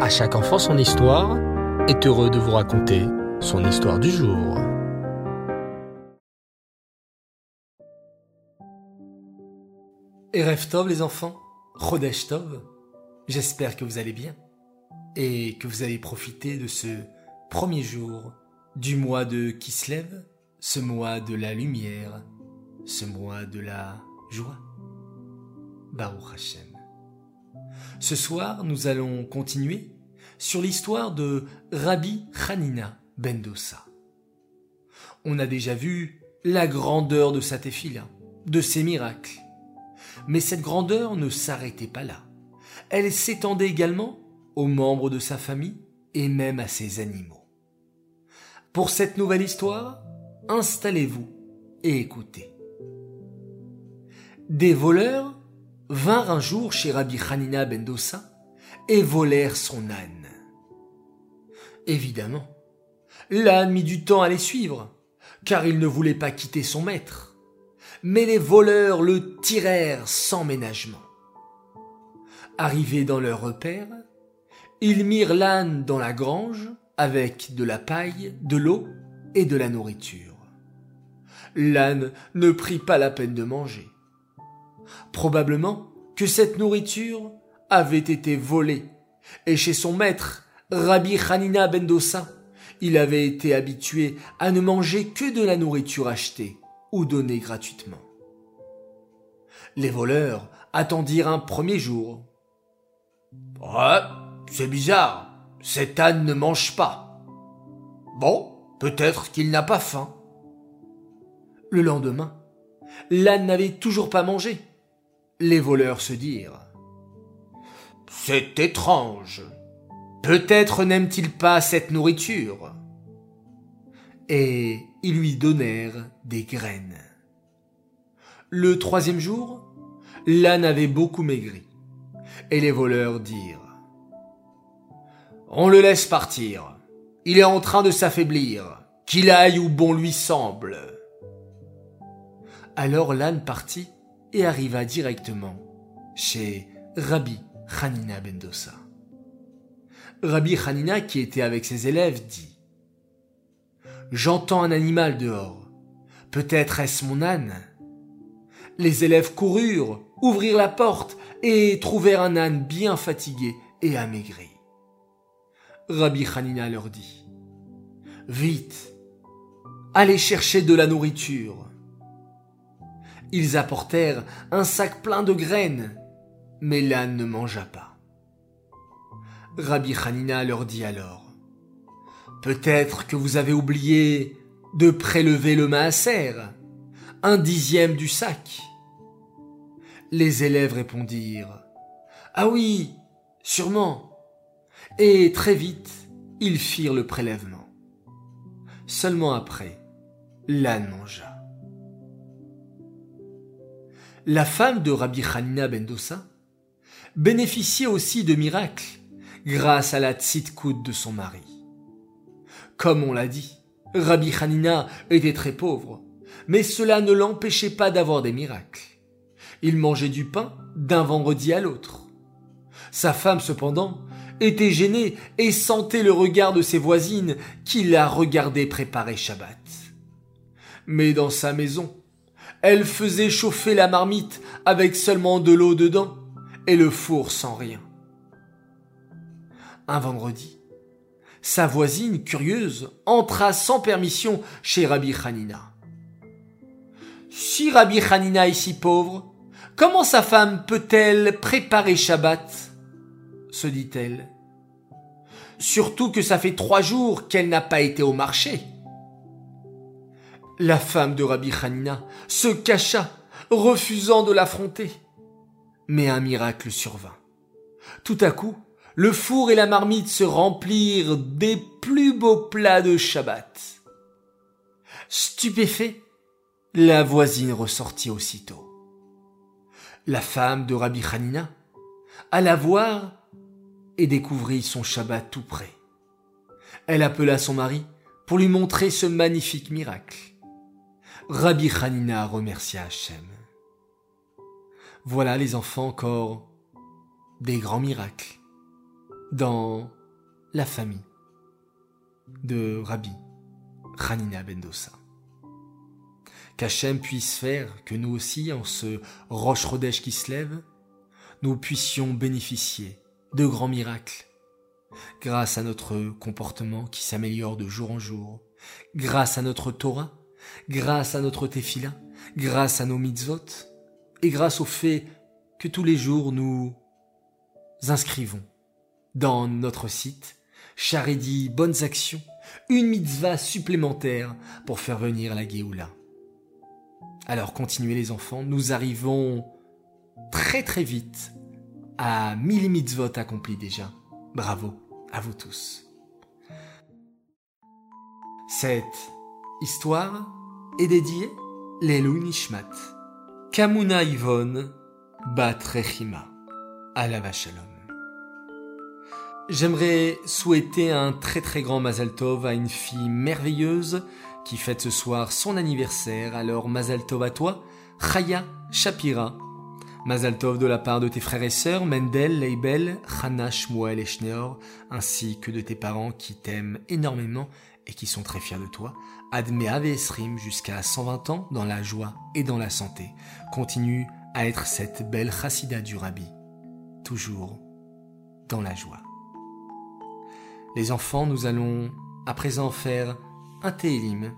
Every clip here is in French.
À chaque enfant son histoire est heureux de vous raconter son histoire du jour. Erev Tov les enfants, Chodesh Tov, j'espère que vous allez bien et que vous avez profité de ce premier jour du mois de Kislev, ce mois de la lumière, ce mois de la joie. Baruch Hashem. Ce soir, nous allons continuer sur l'histoire de Rabbi Hanina ben Dossa. On a déjà vu la grandeur de sa tefila, de ses miracles. Mais cette grandeur ne s'arrêtait pas là. Elle s'étendait également aux membres de sa famille et même à ses animaux. Pour cette nouvelle histoire, installez-vous et écoutez. Des voleurs vinrent un jour chez Rabbi Hanina ben Dossa et volèrent son âne. Évidemment, l'âne mit du temps à les suivre, car il ne voulait pas quitter son maître. Mais les voleurs le tirèrent sans ménagement. Arrivés dans leur repère, ils mirent l'âne dans la grange avec de la paille, de l'eau et de la nourriture. L'âne ne prit pas la peine de manger. Probablement que cette nourriture avait été volée, et chez son maître, Rabbi Hanina ben Dossa, il avait été habitué à ne manger que de la nourriture achetée ou donnée gratuitement. Les voleurs attendirent un premier jour. c'est bizarre, cet âne ne mange pas. Bon, peut-être qu'il n'a pas faim. Le lendemain, l'âne n'avait toujours pas mangé. Les voleurs se dirent C'est étrange. Peut-être n'aime-t-il pas cette nourriture. Et ils lui donnèrent des graines. Le troisième jour, l'âne avait beaucoup maigri. Et les voleurs dirent On le laisse partir. Il est en train de s'affaiblir. Qu'il aille où bon lui semble. Alors l'âne partit et arriva directement chez Rabbi Hanina ben Dossa. Rabbi Hanina, qui était avec ses élèves, dit J'entends un animal dehors. Peut-être est-ce mon âne Les élèves coururent, ouvrirent la porte et trouvèrent un âne bien fatigué et amaigri. Rabbi Hanina leur dit Vite, allez chercher de la nourriture. Ils apportèrent un sac plein de graines, mais l'âne ne mangea pas. Rabbi Hanina leur dit alors, Peut-être que vous avez oublié de prélever le maaser, un dixième du sac. Les élèves répondirent, Ah oui, sûrement. Et très vite, ils firent le prélèvement. Seulement après, l'âne mangea. La femme de Rabbi Hanina ben Dossa bénéficiait aussi de miracles grâce à la tzitkout de son mari. Comme on l'a dit, Rabbi Hanina était très pauvre, mais cela ne l'empêchait pas d'avoir des miracles. Il mangeait du pain d'un vendredi à l'autre. Sa femme, cependant, était gênée et sentait le regard de ses voisines qui la regardaient préparer Shabbat. Mais dans sa maison, elle faisait chauffer la marmite avec seulement de l'eau dedans et le four sans rien. Un vendredi, sa voisine, curieuse, entra sans permission chez Rabbi Hanina. Si Rabbi Hanina est si pauvre, comment sa femme peut-elle préparer Shabbat? se dit-elle. Surtout que ça fait trois jours qu'elle n'a pas été au marché. La femme de Rabbi Hanina se cacha, refusant de l'affronter. Mais un miracle survint. Tout à coup, le four et la marmite se remplirent des plus beaux plats de Shabbat. Stupéfait, la voisine ressortit aussitôt. La femme de Rabbi Hanina alla voir et découvrit son Shabbat tout près. Elle appela son mari pour lui montrer ce magnifique miracle. Rabbi Hanina remercia Hachem. Voilà les enfants encore des grands miracles dans la famille de Rabbi Hanina Bendosa. Qu'Hachem puisse faire que nous aussi, en ce roche rodèche qui se lève, nous puissions bénéficier de grands miracles, grâce à notre comportement qui s'améliore de jour en jour, grâce à notre Torah, grâce à notre Tefila, grâce à nos mitzvot, et grâce au fait que tous les jours nous inscrivons dans notre site Charidi Bonnes Actions, une mitzvah supplémentaire pour faire venir la Géoula. Alors continuez les enfants, nous arrivons très très vite à 1000 mitzvot accomplis déjà. Bravo à vous tous. Cette histoire est dédiée l'Elou Nishmat, Kamuna Yvonne, Bat Rechima, Shalom. J'aimerais souhaiter un très très grand Mazal Tov à une fille merveilleuse qui fête ce soir son anniversaire. Alors Mazal Tov à toi, Chaya Shapira. Mazal Tov de la part de tes frères et sœurs, Mendel, Leibel, Hana, Shmuel et Shneor, ainsi que de tes parents qui t'aiment énormément et qui sont très fiers de toi. Admet Avesrim jusqu'à 120 ans dans la joie et dans la santé. Continue à être cette belle chassida du Rabbi. Toujours dans la joie. Les enfants, nous allons à présent faire un télim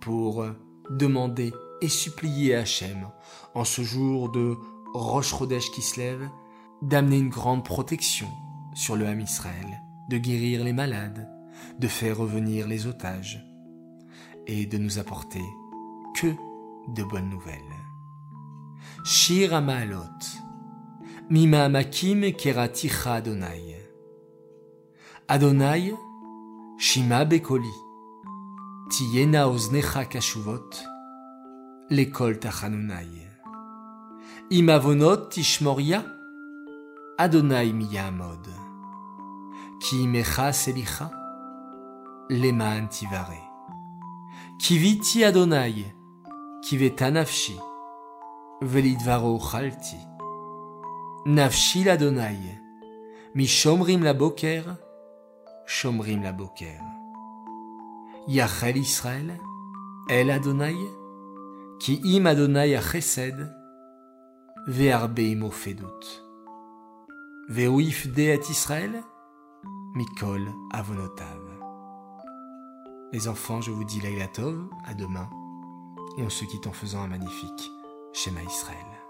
pour demander et supplier Hachem en ce jour de Roche Rodèche qui se lève d'amener une grande protection sur le Ham Israël, de guérir les malades, de faire revenir les otages et de nous apporter que de bonnes nouvelles. Shir Amalot, Mima Makim Keraticha Adonai. Adonai, Shima Bekoli, Tiyena Oznecha Kashuvot, l'école Tachanunai. Imavonot Tishmoria, Adonai Miyamod. Ki mecha selicha, leman tivare. Kiviti Adonai, kiveta nafshi, velidvaro chalti. Nafshi l'Adonai, mishomrim la boker, shomrim la boker. Yachel Israël, El Adonai, ki im Adonai a chesed, ve'arbe imo fedut. Ve'uif de et Israël, Mikol Avonotav. Les enfants, je vous dis Laila Tov, à demain, et on se quitte en faisant un magnifique schéma Israël.